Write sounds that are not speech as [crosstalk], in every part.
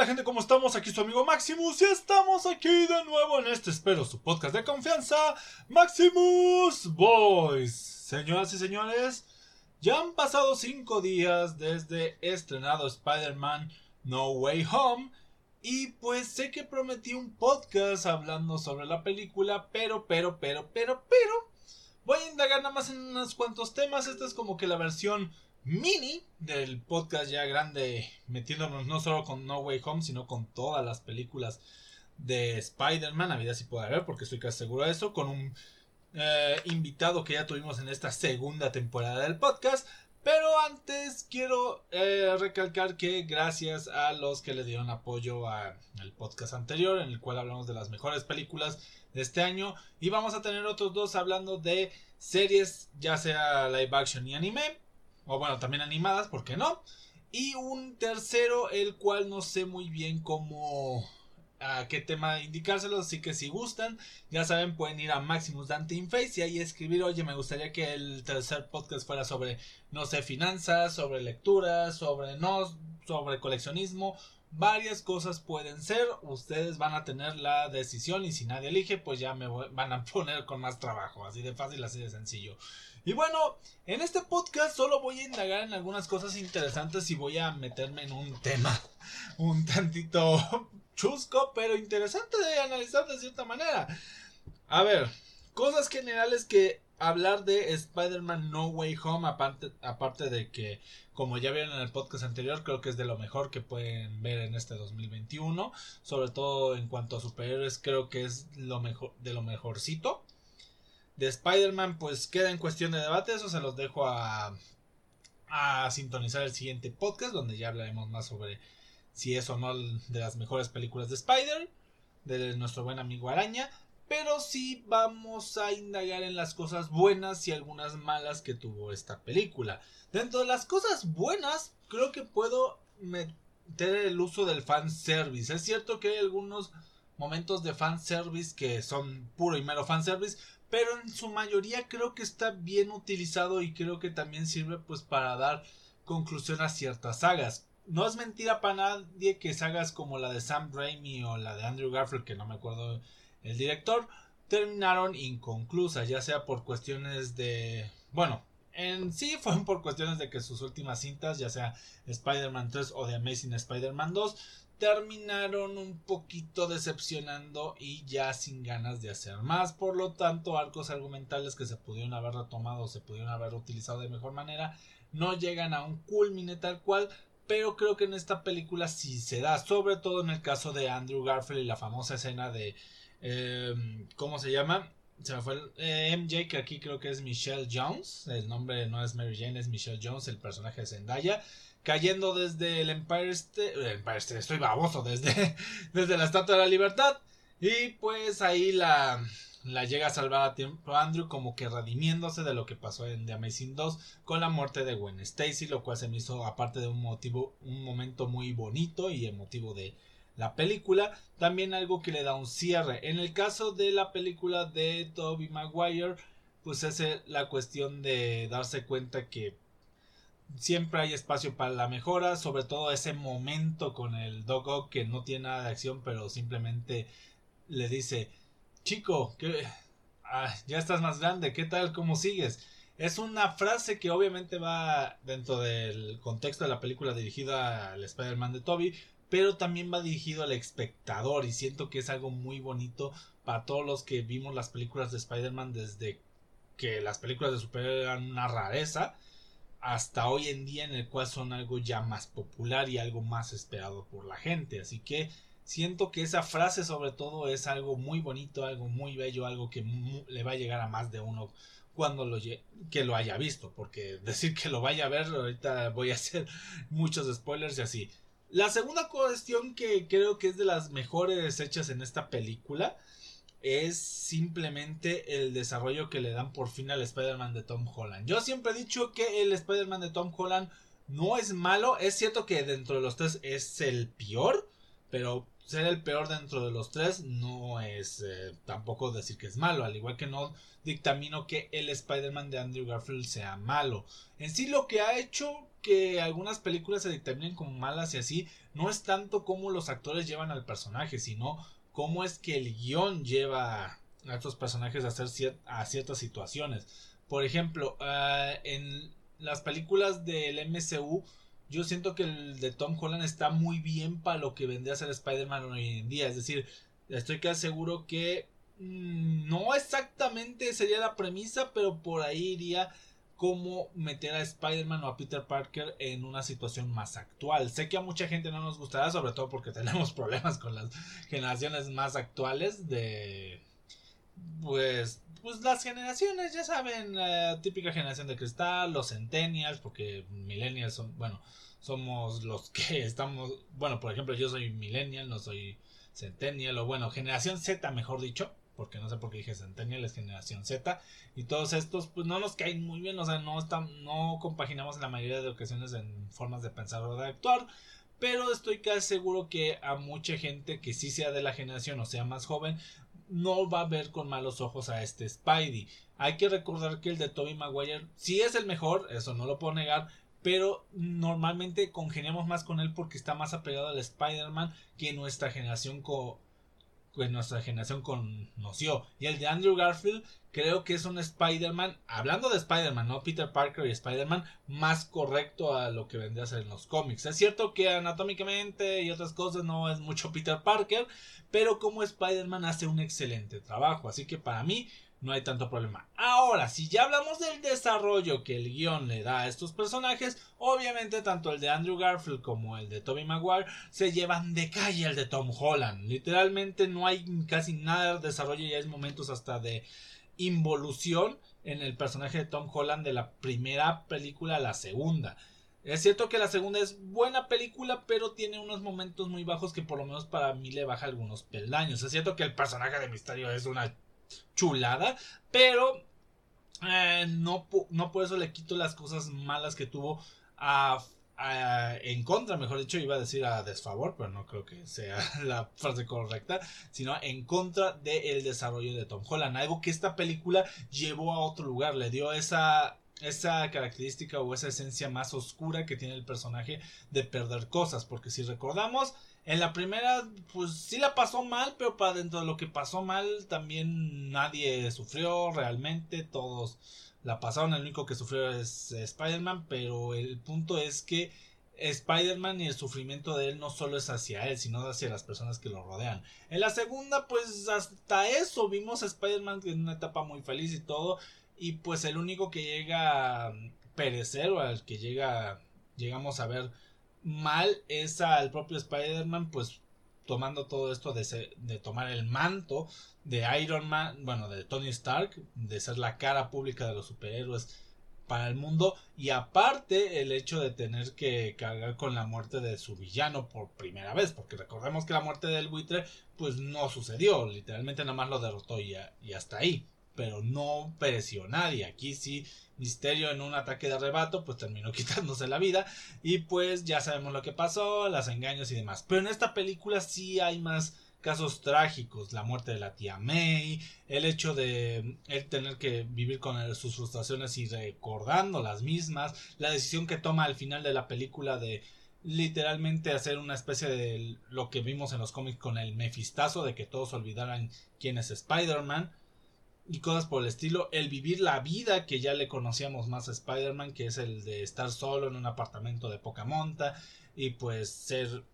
Hola gente, ¿cómo estamos? Aquí su amigo Maximus y estamos aquí de nuevo en este, espero, su podcast de confianza, Maximus Boys. Señoras y señores, ya han pasado 5 días desde estrenado Spider-Man No Way Home y pues sé que prometí un podcast hablando sobre la película, pero, pero, pero, pero, pero, voy a indagar nada más en unos cuantos temas. Esta es como que la versión mini del podcast ya grande, metiéndonos no solo con No Way Home, sino con todas las películas de Spider-Man, a vida si puede haber, porque estoy casi seguro de eso, con un eh, invitado que ya tuvimos en esta segunda temporada del podcast. Pero antes quiero eh, recalcar que gracias a los que le dieron apoyo al podcast anterior, en el cual hablamos de las mejores películas de este año, y vamos a tener otros dos hablando de series, ya sea live action y anime, o bueno, también animadas, ¿por qué no? Y un tercero, el cual no sé muy bien cómo a qué tema indicárselos, así que si gustan, ya saben, pueden ir a Maximus Dante Inface y ahí escribir, oye, me gustaría que el tercer podcast fuera sobre, no sé, finanzas, sobre lecturas, sobre no, sobre coleccionismo, varias cosas pueden ser, ustedes van a tener la decisión y si nadie elige, pues ya me van a [laughs] poner con más trabajo, así de fácil, así de sencillo. Y bueno, en este podcast solo voy a indagar en algunas cosas interesantes y voy a meterme en un tema [laughs] un tantito [laughs] chusco, pero interesante de analizar de cierta manera. A ver, cosas generales que hablar de Spider-Man No Way Home, aparte, aparte de que, como ya vieron en el podcast anterior, creo que es de lo mejor que pueden ver en este 2021. Sobre todo en cuanto a superhéroes, creo que es lo mejor, de lo mejorcito de Spider-Man pues queda en cuestión de debate, eso se los dejo a, a sintonizar el siguiente podcast donde ya hablaremos más sobre si es o no de las mejores películas de Spider, de nuestro buen amigo Araña, pero sí vamos a indagar en las cosas buenas y algunas malas que tuvo esta película. Dentro de las cosas buenas, creo que puedo meter el uso del fanservice. Es cierto que hay algunos momentos de fanservice que son puro y mero fanservice, pero en su mayoría creo que está bien utilizado y creo que también sirve pues para dar conclusión a ciertas sagas. No es mentira para nadie que sagas como la de Sam Raimi o la de Andrew Garfield, que no me acuerdo el director, terminaron inconclusas, ya sea por cuestiones de... Bueno, en sí fueron por cuestiones de que sus últimas cintas, ya sea Spider-Man 3 o The Amazing Spider-Man 2, terminaron un poquito decepcionando y ya sin ganas de hacer más. Por lo tanto, arcos argumentales que se pudieron haber retomado se pudieron haber utilizado de mejor manera no llegan a un culmine tal cual. Pero creo que en esta película sí se da, sobre todo en el caso de Andrew Garfield y la famosa escena de... Em, ¿Cómo se llama? Se me fue el, eh, MJ, que aquí creo que es Michelle Jones. El nombre no es Mary Jane, es Michelle Jones, el personaje de Zendaya cayendo desde el Empire State, Empire State, estoy baboso, desde, [laughs] desde la Estatua de la Libertad. Y pues ahí la, la llega a salvar a tiempo Andrew como que redimiéndose de lo que pasó en The Amazing 2 con la muerte de Gwen Stacy, lo cual se me hizo aparte de un motivo, un momento muy bonito y emotivo de la película, también algo que le da un cierre. En el caso de la película de Tobey Maguire, pues es la cuestión de darse cuenta que siempre hay espacio para la mejora, sobre todo ese momento con el Doc que no tiene nada de acción, pero simplemente le dice, chico, que ah, ya estás más grande, ¿qué tal? ¿Cómo sigues? Es una frase que obviamente va dentro del contexto de la película dirigida al Spider-Man de Toby, pero también va dirigido al espectador y siento que es algo muy bonito para todos los que vimos las películas de Spider-Man desde que las películas de superhéroes eran una rareza hasta hoy en día en el cual son algo ya más popular y algo más esperado por la gente. Así que siento que esa frase sobre todo es algo muy bonito, algo muy bello, algo que le va a llegar a más de uno cuando lo que lo haya visto, porque [laughs] decir que lo vaya a ver ahorita voy a hacer [laughs] muchos spoilers y así. La segunda cuestión que creo que es de las mejores hechas en esta película es simplemente el desarrollo que le dan por fin al Spider-Man de Tom Holland. Yo siempre he dicho que el Spider-Man de Tom Holland no es malo. Es cierto que dentro de los tres es el peor, pero ser el peor dentro de los tres no es eh, tampoco decir que es malo, al igual que no dictamino que el Spider-Man de Andrew Garfield sea malo. En sí lo que ha hecho que algunas películas se dictaminen como malas y así, no es tanto cómo los actores llevan al personaje, sino cómo es que el guion lleva a estos personajes a hacer ciertas situaciones. Por ejemplo, ah, en las películas del MCU, yo siento que el de Tom Holland está muy bien para lo que vendría a ser Spider-Man hoy en día. Es decir, estoy casi seguro que mm, no exactamente sería la premisa, pero por ahí iría cómo meter a Spider-Man o a Peter Parker en una situación más actual. Sé que a mucha gente no nos gustará, sobre todo porque [laughs] tenemos problemas con las generaciones más actuales de... Pues, pues las generaciones, ya saben, la típica generación de cristal, los centennials, porque millennials son, bueno, somos los que [laughs] estamos, bueno, por ejemplo, yo soy millennial, no soy centennial, o bueno, generación Z, mejor dicho porque no sé por qué dije Centennial, es generación Z, y todos estos pues no nos caen muy bien, o sea, no, están, no compaginamos en la mayoría de ocasiones en formas de pensar o de actuar, pero estoy casi seguro que a mucha gente que sí sea de la generación o sea más joven, no va a ver con malos ojos a este Spidey. Hay que recordar que el de Tobey Maguire sí es el mejor, eso no lo puedo negar, pero normalmente congeniamos más con él porque está más apegado al Spider-Man que nuestra generación pues nuestra generación conoció. Y el de Andrew Garfield creo que es un Spider-Man, hablando de Spider-Man, no Peter Parker y Spider-Man, más correcto a lo que vendría a ser en los cómics. Es cierto que anatómicamente y otras cosas no es mucho Peter Parker, pero como Spider-Man hace un excelente trabajo. Así que para mí no hay tanto problema. Ahora, si ya hablamos del desarrollo que el guion le da a estos personajes, obviamente tanto el de Andrew Garfield como el de Tobey Maguire se llevan de calle el de Tom Holland. Literalmente no hay casi nada de desarrollo y hay momentos hasta de involución en el personaje de Tom Holland de la primera película a la segunda. Es cierto que la segunda es buena película, pero tiene unos momentos muy bajos que por lo menos para mí le baja algunos peldaños. Es cierto que el personaje de Misterio es una chulada, pero eh, no, no por eso le quito las cosas malas que tuvo a, en contra, mejor dicho, iba a decir a desfavor, pero no creo que sea [laughs] la frase correcta, sino en contra del desarrollo de Tom Holland, algo que esta película llevó a otro lugar, le dio esa esa característica o esa esencia más oscura que tiene el personaje de perder cosas, porque si recordamos, en la primera, pues sí la pasó mal, pero para dentro de lo que pasó mal, también nadie sufrió realmente, todos la pasaron, el único que sufrió es Spider-Man, pero el punto es que Spider-Man y el sufrimiento de él no solo es hacia él, sino hacia las personas que lo rodean. En la segunda, pues hasta eso vimos a Spider-Man en una etapa muy feliz y todo, y pues el único que llega a perecer o al que llega, llegamos a ver mal es al propio Spider-Man, pues tomando todo esto de, de, tomar el manto de Iron Man, bueno, de Tony Stark, de ser la cara pública de los superhéroes para el mundo y aparte el hecho de tener que cargar con la muerte de su villano por primera vez, porque recordemos que la muerte del buitre pues no sucedió, literalmente nada más lo derrotó y, y hasta ahí, pero no pereció nadie, aquí sí Misterio en un ataque de arrebato, pues terminó [laughs] quitándose la vida. Y pues ya sabemos lo que pasó, las engaños y demás. Pero en esta película sí hay más casos trágicos, la muerte de la tía May, el hecho de él tener que vivir con sus frustraciones y recordando las mismas, la decisión que toma al final de la película de literalmente hacer una especie de lo que vimos en los cómics con el mefistazo de que todos olvidaran quién es Spider-Man y cosas por el estilo, el vivir la vida que ya le conocíamos más a Spider-Man, que es el de estar solo en un apartamento de poca monta y pues ser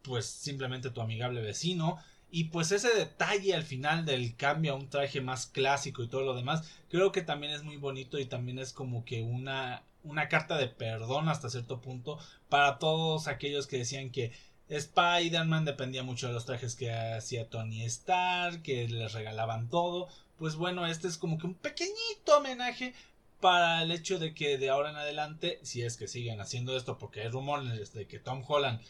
pues simplemente tu amigable vecino. Y pues ese detalle al final del cambio a un traje más clásico y todo lo demás, creo que también es muy bonito y también es como que una una carta de perdón hasta cierto punto para todos aquellos que decían que Spider-Man dependía mucho de los trajes que hacía Tony Stark, que les regalaban todo pues bueno, este es como que un pequeñito homenaje para el hecho de que de ahora en adelante, si es que siguen haciendo esto, porque hay rumores de que Tom Holland,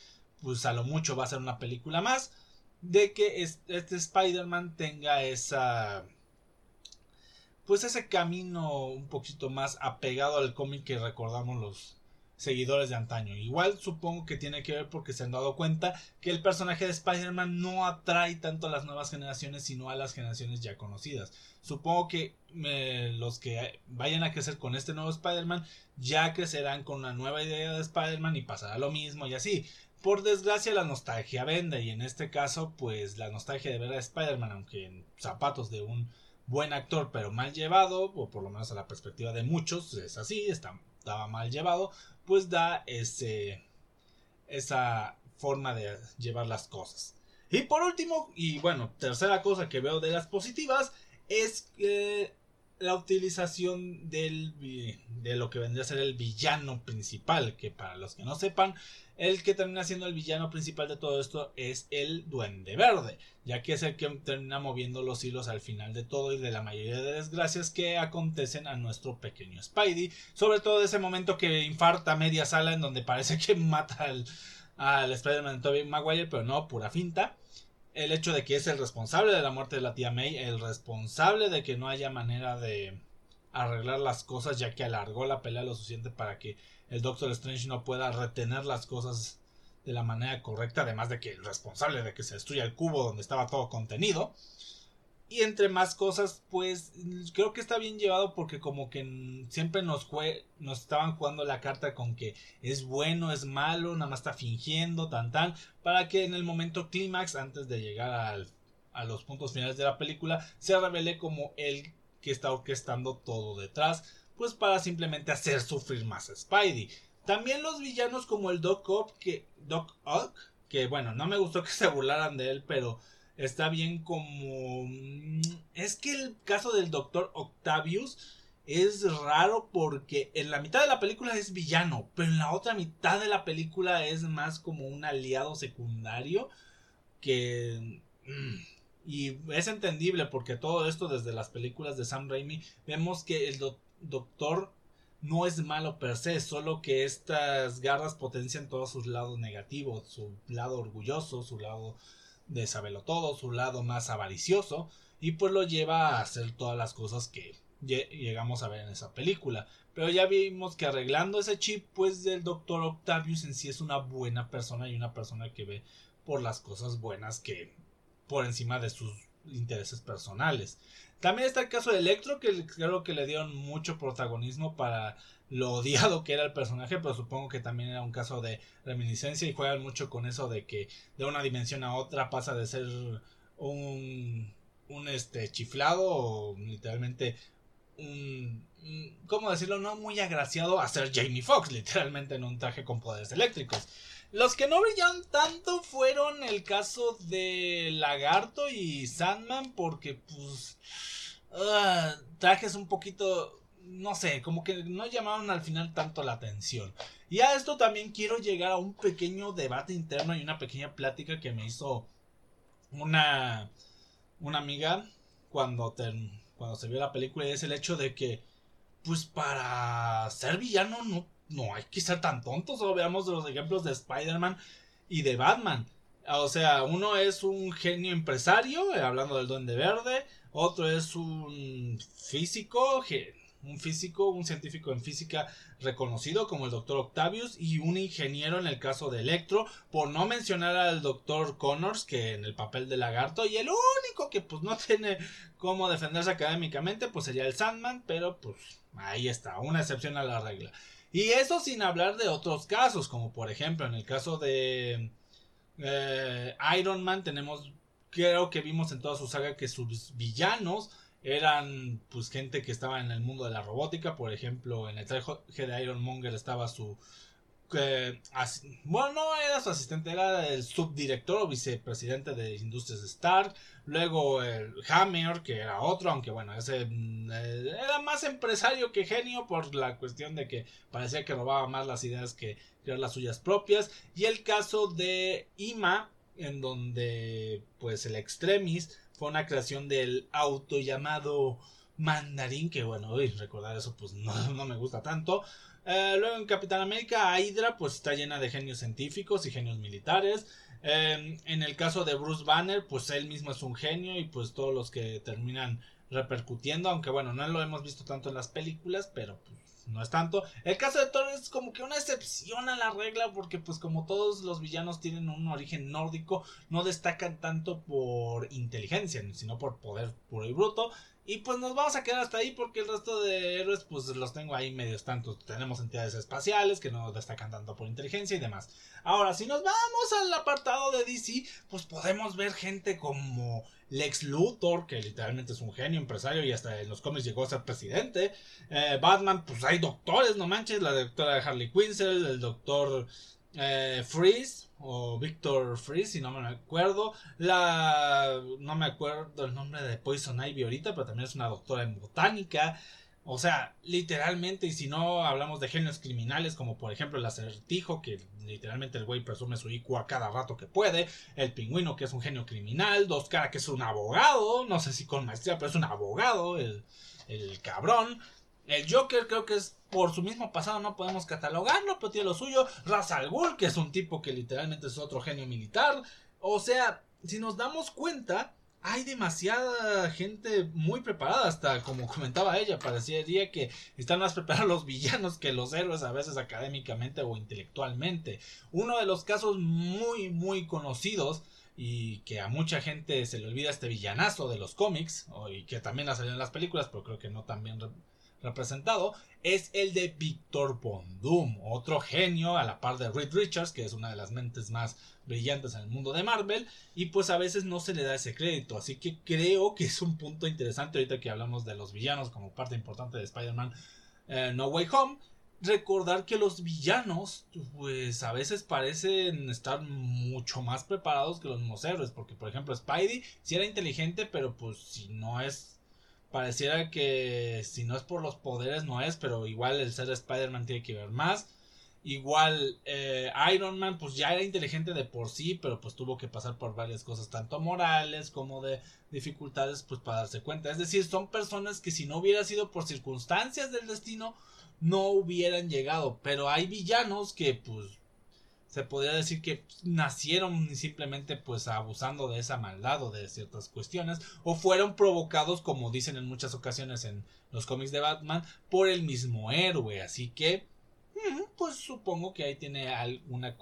pues a lo mucho va a ser una película más, de que este Spider-Man tenga esa pues ese camino un poquito más apegado al cómic que recordamos los seguidores de antaño. Igual supongo que tiene que ver porque se han dado cuenta que el personaje de Spider-Man no atrae tanto a las nuevas generaciones, sino a las generaciones ya conocidas. Supongo que los que vayan a crecer con este nuevo Spider-Man ya crecerán con una nueva idea de Spider-Man y pasará lo mismo y así. Por desgracia la nostalgia vende y en este caso pues la nostalgia de ver a Spider-Man aunque en zapatos de un buen actor pero mal llevado o por lo menos a la perspectiva de muchos es así, estaba mal llevado pues da ese esa forma de llevar las cosas. Y por último, y bueno, tercera cosa que veo de las positivas es que la utilización del, de lo que vendría a ser el villano principal, que para los que no sepan, el que termina siendo el villano principal de todo esto es el Duende Verde, ya que es el que termina moviendo los hilos al final de todo y de la mayoría de desgracias que acontecen a nuestro pequeño Spidey, sobre todo ese momento que infarta media sala en donde parece que mata al, al Spider-Man de Tobey Maguire, pero no, pura finta el hecho de que es el responsable de la muerte de la tía May, el responsable de que no haya manera de arreglar las cosas ya que alargó la pelea lo suficiente para que el Doctor Strange no pueda retener las cosas de la manera correcta, además de que el responsable de que se destruya el cubo donde estaba todo contenido. Y entre más cosas, pues creo que está bien llevado porque como que siempre nos, nos estaban jugando la carta con que es bueno, es malo, nada más está fingiendo, tan tan, para que en el momento clímax, antes de llegar a los puntos finales de la película, se revele como el que está orquestando todo detrás, pues para simplemente hacer sufrir más a Spidey. También los villanos como el Doc Ock, que, Doc Ock, que bueno, no me gustó que se burlaran de él, pero está bien como... Es que el caso del doctor Octavius es raro porque en la mitad de la película es villano, pero en la otra mitad de la película es más como un aliado secundario que... Mm, y es entendible porque todo esto desde las películas de Sam Raimi vemos que el doctor no es malo per se, solo que estas garras potencian todos sus lados negativos, su lado orgulloso, su lado de saberlo todo, su lado más avaricioso, y pues lo lleva a hacer todas las cosas que llegamos a ver en esa película. Pero ya vimos que arreglando ese chip, pues el doctor Octavius en sí es una buena persona y una persona que ve por las cosas buenas que por encima de sus intereses personales. También está el caso de Electro, que creo que le dieron mucho protagonismo para lo odiado que era el personaje, pero supongo que también era un caso de reminiscencia y juegan mucho con eso de que de una dimensión a otra pasa de ser un, este chiflado o literalmente un, ¿cómo decirlo? No muy agraciado a ser Jamie Foxx, literalmente en un traje con poderes eléctricos. Los que no brillaron tanto fueron el caso de Lagarto y Sandman porque pues uh, trajes un poquito no sé, como que no llamaron al final tanto la atención. Y a esto también quiero llegar a un pequeño debate interno y una pequeña plática que me hizo una, una amiga cuando, cuando se vio la película y es el hecho de que, pues para ser villano no, no hay que ser tan tontos. O veamos los ejemplos de Spider-Man y de Batman. O sea, uno es un genio empresario, eh, hablando del Duende Verde. Otro es un físico, un físico, un científico en física reconocido como el doctor Octavius y un ingeniero en el caso de Electro, por no mencionar al doctor Connors que en el papel de lagarto y el único que pues no [laughs] tiene cómo defenderse académicamente pues sería el Sandman, pero pues ahí está, una excepción a la regla. Y eso sin hablar de otros casos, como por ejemplo en el caso de eh, Iron Man tenemos, creo que vimos en toda su saga que sus villanos eran pues gente que estaba en el mundo de la robótica, por ejemplo, en el traje de Iron Monger estaba su bueno, no era su asistente, era el subdirector o vicepresidente de Industrias Stark. Luego el Hammer, que era otro, aunque bueno, ese mm, eh, era más empresario que genio por la cuestión de que parecía que robaba más las ideas que crear las suyas propias. Y el caso de Ima, en donde pues el Extremis fue una creación del auto llamado Mandarín, que bueno, recordar eso pues [laughs] no, no me gusta tanto. Eh, luego en Capitán América, Hydra pues está llena de genios científicos y genios militares. Em, en el caso de Bruce Banner, pues él mismo es un genio y pues todos los que terminan repercutiendo, aunque bueno, no lo hemos visto tanto en las películas, pero pues no es tanto. El caso de Thor es como que una excepción a la regla porque pues como todos los villanos tienen un origen nórdico, no destacan tanto por inteligencia, sino por poder puro y bruto. Y pues nos vamos a quedar hasta ahí porque el resto de héroes pues los tengo ahí medios tantos. Tenemos entidades espaciales que no destacan tanto por inteligencia y demás. Ahora, si nos vamos al apartado de DC, pues podemos ver gente como Lex Luthor, que literalmente es un genio empresario y hasta en los cómics llegó a ser presidente. Eh, Batman, pues hay doctores, no manches, la doctora Harley Quinzel, el doctor eh, Freeze o Victor Freeze, si no me acuerdo. La no me acuerdo el nombre de Poison Ivy ahorita, pero también es una doctora en botánica. O sea, literalmente, y si no hablamos de genios criminales, como por ejemplo el acertijo, que literalmente el güey presume su IQ a cada rato que puede, el pingüino, que es un genio criminal, Dos Cara, que es un abogado, no sé si con maestría, pero es un abogado, el, el cabrón. El Joker creo que es por su mismo pasado no podemos catalogarlo, pero tiene lo suyo. Ra's al Ghul, que es un tipo que literalmente es otro genio militar. O sea, si nos damos cuenta, hay demasiada gente muy preparada, hasta como comentaba ella, parecería que están más preparados los villanos que los héroes, a veces académicamente o intelectualmente. Uno de los casos muy, muy conocidos y que a mucha gente se le olvida este villanazo de los cómics, y que también ha salido en las películas, pero creo que no tan bien representado, es el de Victor Von Doom, otro genio a la par de Reed Richards, que es una de las mentes más brillantes en el mundo de Marvel, y pues a veces no se le da ese crédito, así que creo que es un punto interesante ahorita que hablamos de los villanos como parte importante de Spider-Man eh, No Way Home, recordar que los villanos pues a veces parecen estar mucho más preparados que los mismos héroes, porque por ejemplo Spidey si era inteligente, pero pues si no es pareciera que si no es por los poderes no es, pero igual el ser Spider-Man tiene que ver más. Igual eh, Iron Man pues ya era inteligente de por sí, pero pues tuvo que pasar por varias cosas, tanto morales como de dificultades pues para darse cuenta. Es decir, son personas que si no hubiera sido por circunstancias del destino no hubieran llegado, pero hay villanos que pues se podría decir que nacieron simplemente pues abusando de esa maldad o de ciertas cuestiones o fueron provocados como dicen en muchas ocasiones en los cómics de Batman por el mismo héroe. Así que pues supongo que ahí tiene alguna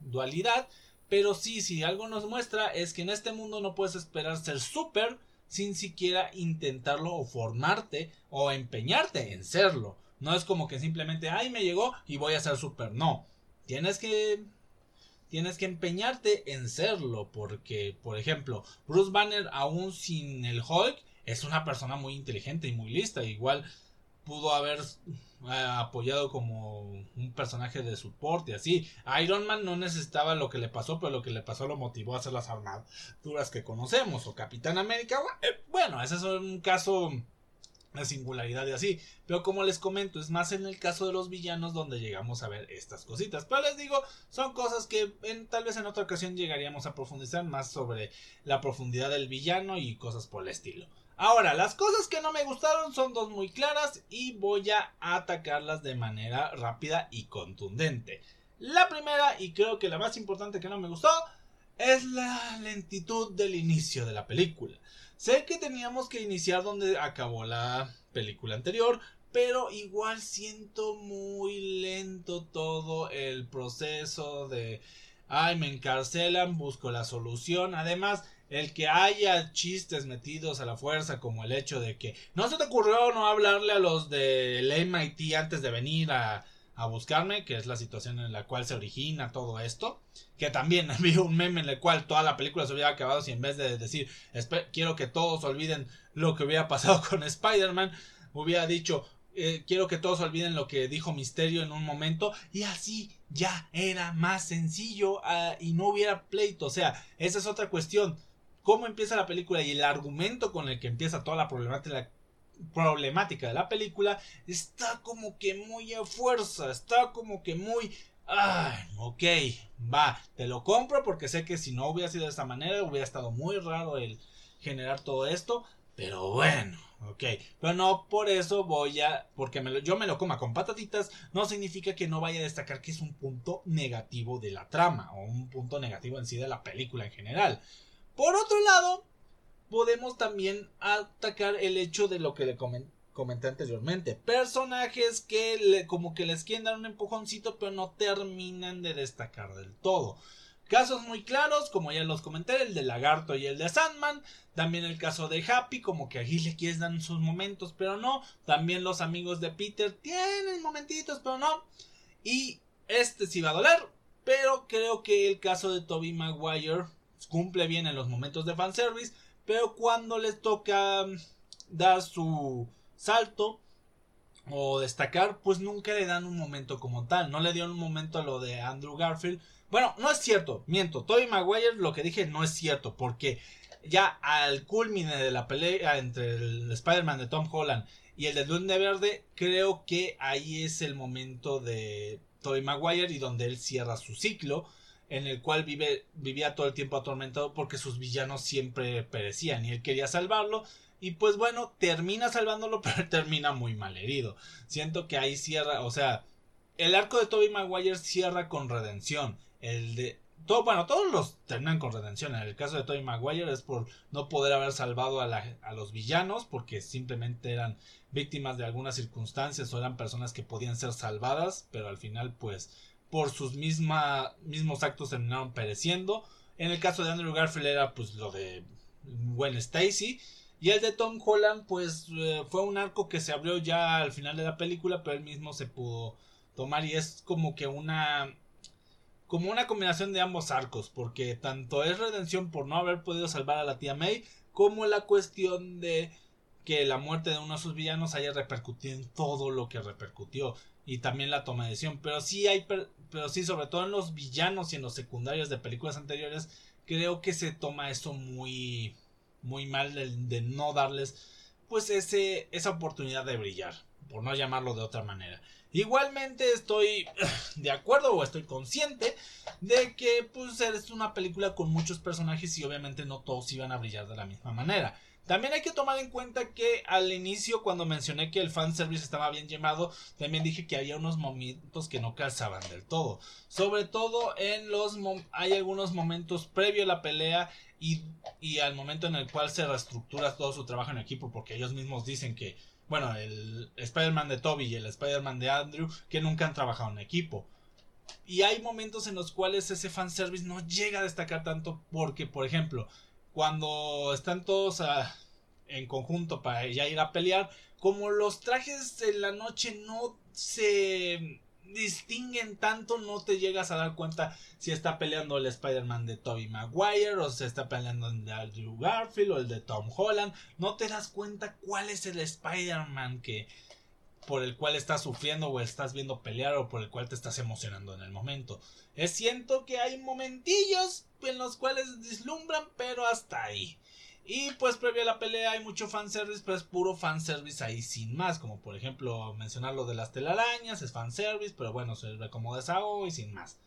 dualidad pero sí si algo nos muestra es que en este mundo no puedes esperar ser súper sin siquiera intentarlo o formarte o empeñarte en serlo. No es como que simplemente ay me llegó y voy a ser súper no tienes que tienes que empeñarte en serlo porque por ejemplo Bruce Banner aún sin el Hulk es una persona muy inteligente y muy lista igual pudo haber eh, apoyado como un personaje de support y así. Iron Man no necesitaba lo que le pasó, pero lo que le pasó lo motivó a hacer las armaduras que conocemos. O Capitán América, eh, bueno, ese es un caso la singularidad y así. Pero como les comento, es más en el caso de los villanos donde llegamos a ver estas cositas. Pero les digo, son cosas que en, tal vez en otra ocasión llegaríamos a profundizar más sobre la profundidad del villano y cosas por el estilo. Ahora, las cosas que no me gustaron son dos muy claras y voy a atacarlas de manera rápida y contundente. La primera, y creo que la más importante que no me gustó, es la lentitud del inicio de la película. Sé que teníamos que iniciar donde acabó la película anterior, pero igual siento muy lento todo el proceso de ay me encarcelan, busco la solución. Además, el que haya chistes metidos a la fuerza, como el hecho de que no se te ocurrió no hablarle a los del MIT antes de venir a, a buscarme, que es la situación en la cual se origina todo esto. Que también [laughs] había un meme en el cual toda la película se hubiera acabado si en vez de decir quiero que todos olviden lo que hubiera pasado [laughs] con Spider-Man, hubiera dicho eh, quiero que todos olviden lo que dijo Misterio en un momento y así ya era más sencillo ah, y no hubiera pleito. O sea, esa es otra cuestión. Cómo empieza la película y el argumento con el que empieza toda la problemática problemática de la película está como que muy a fuerza, está como que muy... Ay, ok, va, te lo compro porque sé que si no hubiera sido de esta manera hubiera estado muy raro el generar todo esto, pero bueno, ok, pero no por eso voy a, porque me lo, yo me lo coma con patatitas, no significa que no vaya a destacar que es un punto negativo de la trama o un punto negativo en sí de la película en general. Por otro lado, podemos también atacar el hecho de lo que le comenté anteriormente. Personajes que como que les quieren dar un empujoncito, pero no terminan de destacar del todo. Casos muy claros, como ya los comenté, el de Lagarto y el de Sandman. También el caso de Happy, como que aquí le quieres dar sus momentos, pero no. También los amigos de Peter tienen momentitos, pero no. Y este sí va a doler, pero creo que el caso de Toby Maguire cumple bien en los momentos de fanservice, pero cuando les toca mm, dar su salto o destacar, pues nunca le dan un momento como tal. No le dieron un momento a lo de Andrew Garfield. Bueno, no es cierto, miento. Toby Maguire lo que dije no es cierto, porque ya al culmine de la pelea entre el Spider-Man de Tom Holland y el de Duende Verde, creo que ahí es el momento de Tobey Maguire y donde él cierra su ciclo en el cual vive, vivía todo el tiempo atormentado porque sus villanos siempre perecían y él quería salvarlo y pues bueno, termina salvándolo [laughs] pero termina muy mal herido. Siento que ahí cierra, o sea, el arco de Tobey Maguire cierra con redención. El de todo, bueno, todos los terminan con redención. En el caso de Tobey Maguire es por no poder haber salvado a, a, los villanos porque simplemente eran víctimas de algunas circunstancias o eran personas que podían ser salvadas, pero al final pues por sus misma, mismos actos terminaron pereciendo. En el caso de Andrew Garfield era pues lo de Gwen Stacy. Y el de Tom Holland pues eh, fue un arco que se abrió ya al final de la película, pero él mismo se pudo tomar y es como que una como una combinación de ambos arcos, porque tanto es redención por no haber podido salvar a la tía May, como la cuestión de que la muerte de uno de sus villanos haya repercutido en todo lo que repercutió y también la toma de decisión, pero sí hay pero sí sobre todo en los villanos y en los secundarios de películas anteriores creo que se toma eso muy muy mal de, de no darles pues ese esa oportunidad de brillar, por no llamarlo de otra manera. Igualmente estoy [clears throat] de acuerdo o estoy consciente de que pues es una película con muchos personajes y obviamente no todos iban a brillar de la misma manera. También hay que tomar en cuenta que al inicio cuando mencioné que el fanservice estaba bien llamado, también dije que había unos momentos que no calzaban del todo. Sobre todo en los hay algunos momentos previo a la pelea y, y al momento en el cual se reestructura todo su trabajo en equipo porque ellos mismos dicen que bueno, el Spider-Man de Toby y el Spider-Man de Andrew, que nunca han trabajado en equipo. Y hay momentos en los cuales ese fanservice no llega a destacar tanto porque, por ejemplo, cuando están todos ah, en conjunto para ya ir a pelear, como los trajes de la noche no se distinguen tanto, no te llegas a dar cuenta si está peleando el Spider-Man de Tobey Maguire o si está peleando el de Andrew Garfield o el de Tom Holland. No te das cuenta cuál es el Spider-Man que por el cual estás sufriendo o estás viendo pelear o por el cual te estás emocionando en el momento. Es siento que hay momentillos en los cuales deslumbran, pero hasta ahí. Y pues previo a la pelea hay mucho fanservice, pero es puro fanservice ahí sin más. Como por ejemplo mencionar lo de las telarañas, es fanservice, pero bueno, se ve como desahogo y sin más.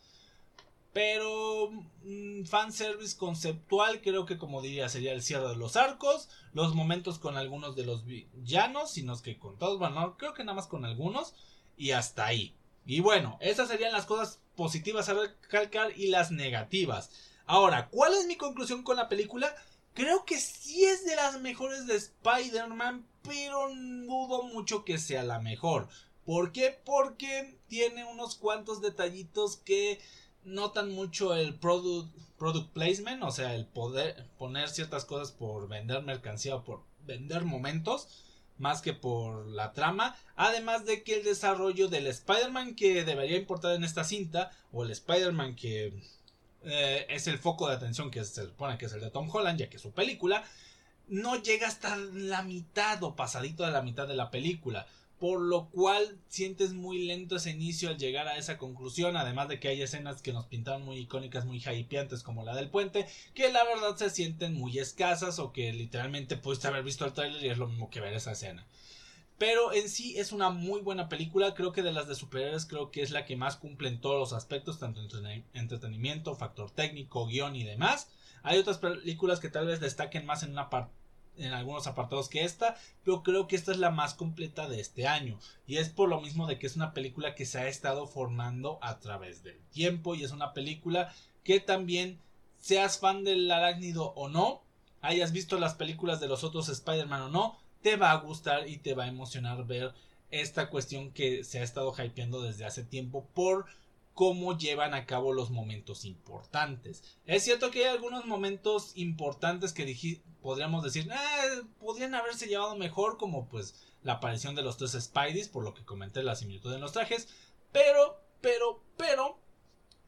Pero mmm, fanservice conceptual creo que como diría sería el cierre de los arcos, los momentos con algunos de los villanos, sino que con todos, bueno, creo que nada más con algunos y hasta ahí. Y bueno, esas serían las cosas positivas a recalcar y las negativas. Ahora, ¿cuál es mi conclusión con la película? Creo que sí es de las mejores de Spider-Man, pero dudo mucho que sea la mejor. ¿Por qué? Porque tiene unos cuantos detallitos que notan mucho el product, product placement, o sea, el poder poner ciertas cosas por vender mercancía o por vender momentos, más que por la trama. Además de que el desarrollo del Spider-Man que debería importar en esta cinta, o el Spider-Man que eh, es el foco de atención que se supone que es el de Tom Holland, ya que su película no llega hasta la mitad o pasadito de la mitad de la película. Por lo cual sientes muy lento ese inicio al llegar a esa conclusión. Además de que hay escenas que nos pintaron muy icónicas, muy hypeantes, como la del puente, que la verdad se sienten muy escasas o que literalmente pudiste haber visto el trailer y es lo mismo que ver esa escena. Pero en sí es una muy buena película. Creo que de las de superhéroes, creo que es la que más cumple en todos los aspectos, tanto entretenimiento, factor técnico, guion y demás. Hay otras películas que tal vez destaquen más en una en algunos apartados que esta, pero creo que esta es la más completa de este año. Y es por lo mismo de que es una película que se ha estado formando a través del tiempo y es una película que también, seas fan del arácnido o no, hayas visto las películas de los otros Spider-Man o no, te va a gustar y te va a emocionar ver esta cuestión que se ha estado hypeando desde hace tiempo por cómo llevan a cabo los momentos importantes. Es cierto que hay algunos momentos importantes que podríamos decir, ah, podrían haberse llevado mejor, como pues la aparición de los tres Spideys, por lo que comenté la similitud en los trajes, pero, pero, pero,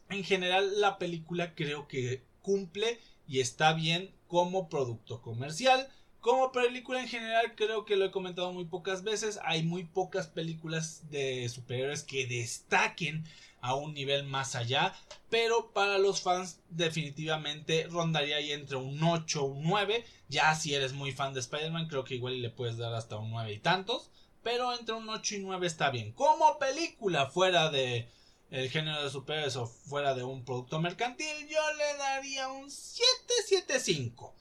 en general la película creo que cumple y está bien como producto comercial. Como película en general, creo que lo he comentado muy pocas veces. Hay muy pocas películas de superhéroes que destaquen a un nivel más allá. Pero para los fans, definitivamente rondaría ahí entre un 8 o un 9. Ya si eres muy fan de Spider-Man, creo que igual le puedes dar hasta un 9 y tantos. Pero entre un 8 y 9 está bien. Como película fuera de el género de superhéroes o fuera de un producto mercantil, yo le daría un 775.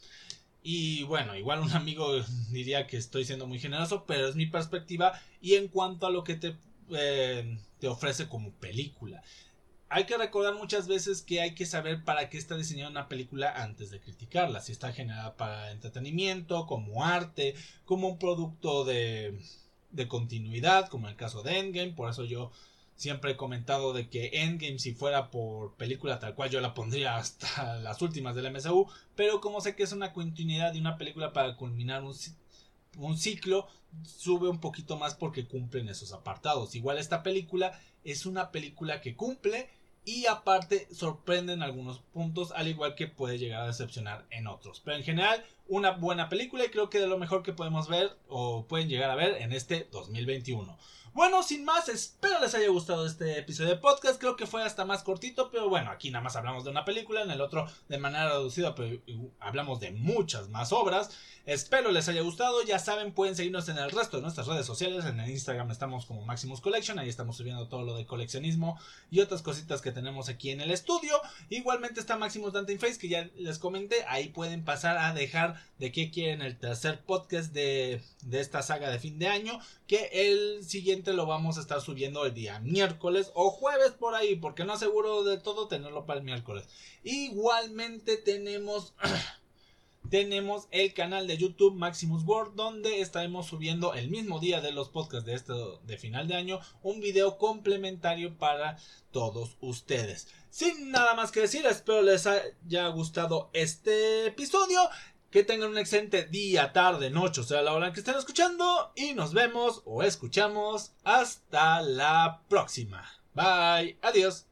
Y bueno, igual un amigo [laughs] diría que estoy siendo muy generoso, pero es mi perspectiva y en cuanto a lo que te, eh, te ofrece como película. Hay que recordar muchas veces que hay que saber para qué está diseñada una película antes de criticarla. Si está generada para entretenimiento, como arte, como un producto de, de continuidad, como en el caso de Endgame. Por eso yo Siempre he comentado de que Endgame, si fuera por película tal cual, yo la pondría hasta [laughs] las últimas del MCU. Pero como sé que es una continuidad de una película para culminar un, un ciclo, sube un poquito más porque cumplen esos apartados. Igual esta película es una película que cumple y aparte sorprende en algunos puntos, al igual que puede llegar a decepcionar en otros. Pero en general, una buena película y creo que de lo mejor que podemos ver o pueden llegar a ver en este 2021. Bueno, sin más, espero les haya gustado este episodio de podcast. Creo que fue hasta más cortito, pero bueno, aquí nada más hablamos de una película, en el otro de manera reducida, pero hablamos de muchas más obras. Espero les haya gustado. Ya saben, pueden seguirnos en el resto de nuestras redes sociales. En el Instagram estamos como Maximus Collection. Ahí estamos subiendo todo lo de coleccionismo y otras cositas que tenemos aquí en el estudio. Igualmente está Maximus Dante Face, que ya les comenté. Ahí pueden pasar a dejar de qué quieren el tercer podcast de, de esta saga de fin de año. Que el siguiente lo vamos a estar subiendo el día miércoles o jueves por ahí. Porque no aseguro de todo tenerlo para el miércoles. Igualmente tenemos. [clears throat] tenemos el canal de YouTube Maximus World donde estaremos subiendo el mismo día de los podcasts de este de final de año un video complementario para todos ustedes. Sin nada más que decir, espero les haya gustado este episodio. Que tengan un excelente día, tarde, noche, o sea, la hora que estén escuchando. Y nos vemos o escuchamos hasta la próxima. Bye, adiós.